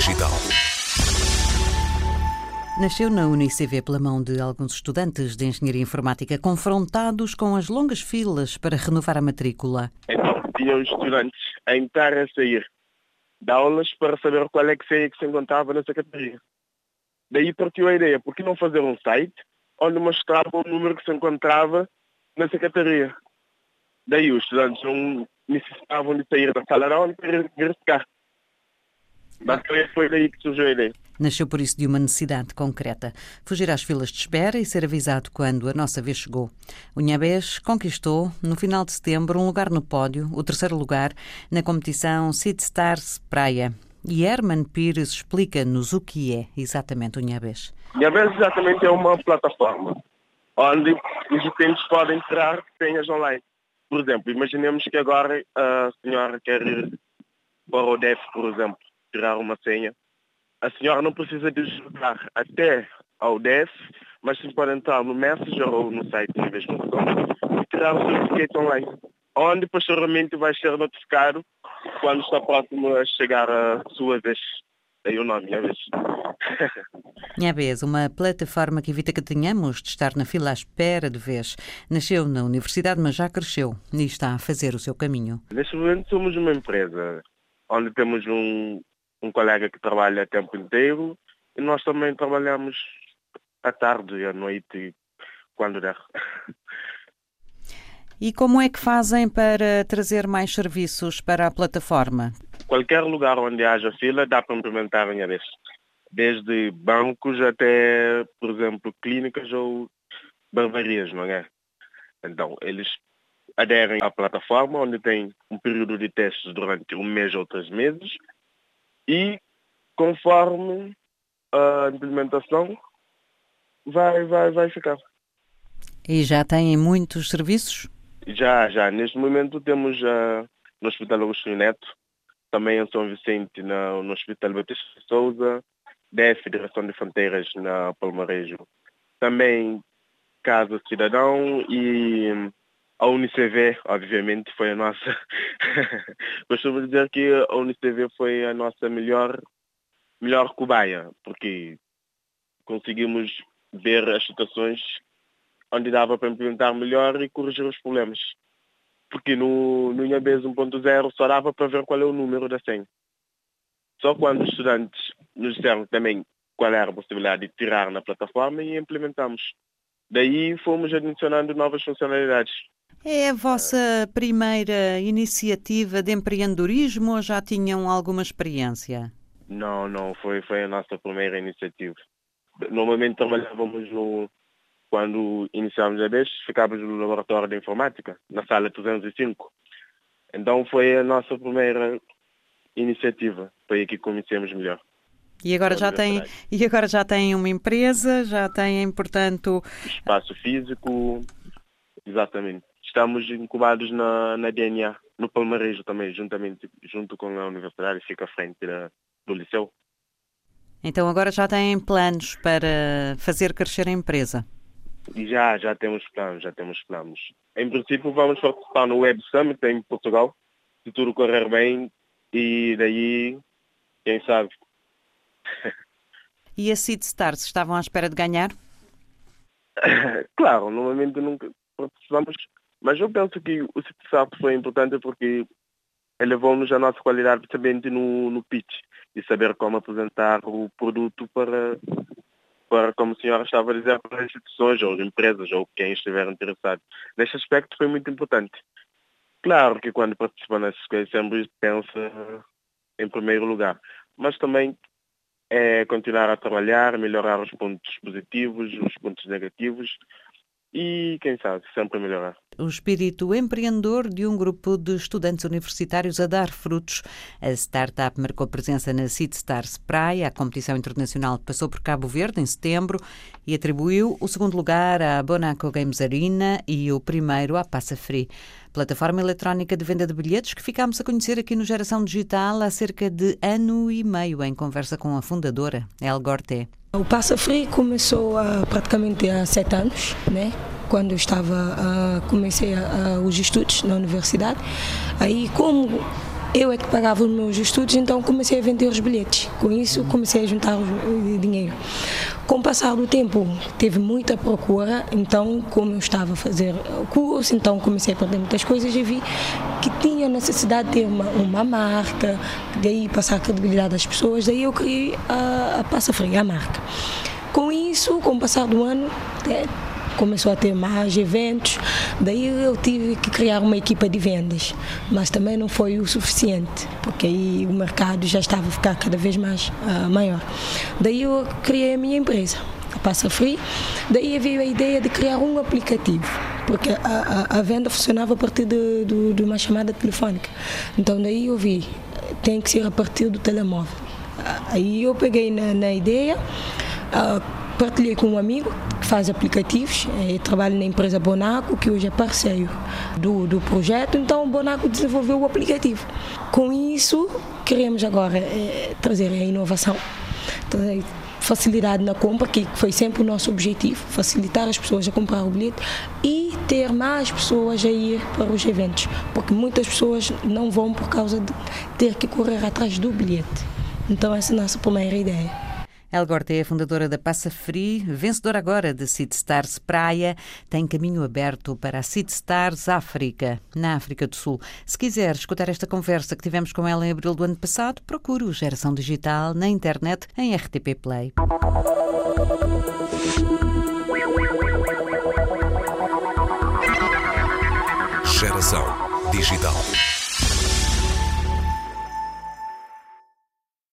Digital. Nasceu na UniCV pela mão de alguns estudantes de Engenharia Informática confrontados com as longas filas para renovar a matrícula. Então, tinham estudantes a entrar e a sair de aulas para saber qual é que seria que se encontrava na secretaria. Daí partiu a ideia, por que não fazer um site onde mostrava o número que se encontrava na secretaria? Daí os estudantes não necessitavam de sair da sala de aula para verificar. Basicamente foi daí que surgiu a ideia. Nasceu por isso de uma necessidade concreta: fugir às filas de espera e ser avisado quando a nossa vez chegou. O Nhambés conquistou, no final de setembro, um lugar no pódio, o terceiro lugar, na competição City Stars Praia. E Herman Pires explica-nos o que é exatamente o Nhambés. Nhambés exatamente é uma plataforma onde os utentes podem entrar senhas online. Por exemplo, imaginemos que agora a senhora quer ir para o DEF, por exemplo, tirar uma senha a senhora não precisa deslocar até ao DEF, mas sim pode entrar no Messenger ou no site da mesma e tirar o certificado online, onde posteriormente vai ser notificado quando está próximo a chegar a sua vez. Aí o nome, minha vez. Minha vez, uma plataforma que evita que tenhamos de estar na fila à espera de vez. Nasceu na universidade, mas já cresceu e está a fazer o seu caminho. Neste momento somos uma empresa onde temos um, um colega que trabalha a tempo inteiro e nós também trabalhamos à tarde e à noite, quando der. E como é que fazem para trazer mais serviços para a plataforma? Qualquer lugar onde haja fila dá para implementar em vez. Desde bancos até, por exemplo, clínicas ou barbarias, não é? Então, eles aderem à plataforma, onde tem um período de testes durante um mês ou três meses, e conforme a implementação vai, vai, vai ficar. E já têm muitos serviços? Já, já. Neste momento temos uh, no Hospital Agostinho Neto, também em São Vicente, na, no Hospital Batista de Souza, DF, Direção de Fronteiras, na Palmarejo. Também Casa Cidadão e a UNICV, obviamente, foi a nossa. Costumo dizer que a UNICV foi a nossa melhor, melhor cobaia, porque conseguimos ver as situações onde dava para implementar melhor e corrigir os problemas. Porque no, no IABES 1.0 só dava para ver qual é o número da senha. Só quando os estudantes nos disseram também qual era a possibilidade de tirar na plataforma e implementamos. Daí fomos adicionando novas funcionalidades. É a vossa primeira iniciativa de empreendedorismo ou já tinham alguma experiência? Não, não, foi, foi a nossa primeira iniciativa. Normalmente trabalhávamos no, quando iniciámos a vez, ficávamos no laboratório de informática, na sala 305. Então foi a nossa primeira iniciativa, foi aí que conhecemos melhor. E agora, já tem, e agora já tem uma empresa, já têm, portanto... Espaço físico, exatamente estamos incubados na, na DNA, no Palmarejo também, juntamente, junto com a universidade, fica à frente da, do liceu. Então agora já têm planos para fazer crescer a empresa? Já, já temos planos, já temos planos. Em princípio vamos participar no Web Summit em Portugal, se tudo correr bem, e daí, quem sabe. E a Seed Stars estavam à espera de ganhar? claro, normalmente nunca participamos mas eu penso que o CitySAP foi importante porque elevou-nos a nossa qualidade também no, no pitch e saber como apresentar o produto para, para, como a senhora estava a dizer, para as instituições ou empresas ou quem estiver interessado. Neste aspecto foi muito importante. Claro que quando participa nessas coisas sempre pensa em primeiro lugar, mas também é continuar a trabalhar, melhorar os pontos positivos, os pontos negativos, e, quem sabe, sempre melhorar. O espírito empreendedor de um grupo de estudantes universitários a dar frutos. A startup marcou presença na City Stars Praia, a competição internacional passou por Cabo Verde em setembro e atribuiu o segundo lugar à Bonaco Games Arena e o primeiro à Passa Free, plataforma eletrónica de venda de bilhetes que ficámos a conhecer aqui no Geração Digital há cerca de ano e meio em conversa com a fundadora, El Gorté. O Passa Free começou há, praticamente há sete anos, né? quando eu estava, uh, comecei uh, os estudos na universidade. Aí, como eu é que pagava os meus estudos, então comecei a vender os bilhetes. Com isso, comecei a juntar o dinheiro. Com o passar do tempo, teve muita procura, então, como eu estava a fazer o curso, então comecei a aprender muitas coisas e vi que tinha necessidade de ter uma, uma marca, daí passar a credibilidade às pessoas, daí eu criei a, a Passa Fria, a marca. Com isso, com o passar do ano, é, começou a ter mais eventos, daí eu tive que criar uma equipa de vendas, mas também não foi o suficiente, porque aí o mercado já estava a ficar cada vez mais uh, maior. Daí eu criei a minha empresa, a Passa Free, daí veio a ideia de criar um aplicativo, porque a, a, a venda funcionava a partir de, de, de uma chamada telefónica. Então daí eu vi, tem que ser a partir do telemóvel. Aí eu peguei na, na ideia, uh, partilhei com um amigo faz aplicativos, é, trabalha na empresa Bonaco, que hoje é parceiro do, do projeto, então o Bonaco desenvolveu o aplicativo. Com isso, queremos agora é, trazer a inovação, facilidade na compra, que foi sempre o nosso objetivo, facilitar as pessoas a comprar o bilhete e ter mais pessoas a ir para os eventos, porque muitas pessoas não vão por causa de ter que correr atrás do bilhete. Então essa é a nossa primeira ideia. Elgorte é a fundadora da Passa Free, vencedora agora de City Stars Praia, tem caminho aberto para a City Stars África, na África do Sul. Se quiser escutar esta conversa que tivemos com ela em abril do ano passado, procure o Geração Digital na internet em RTP Play. Geração Digital.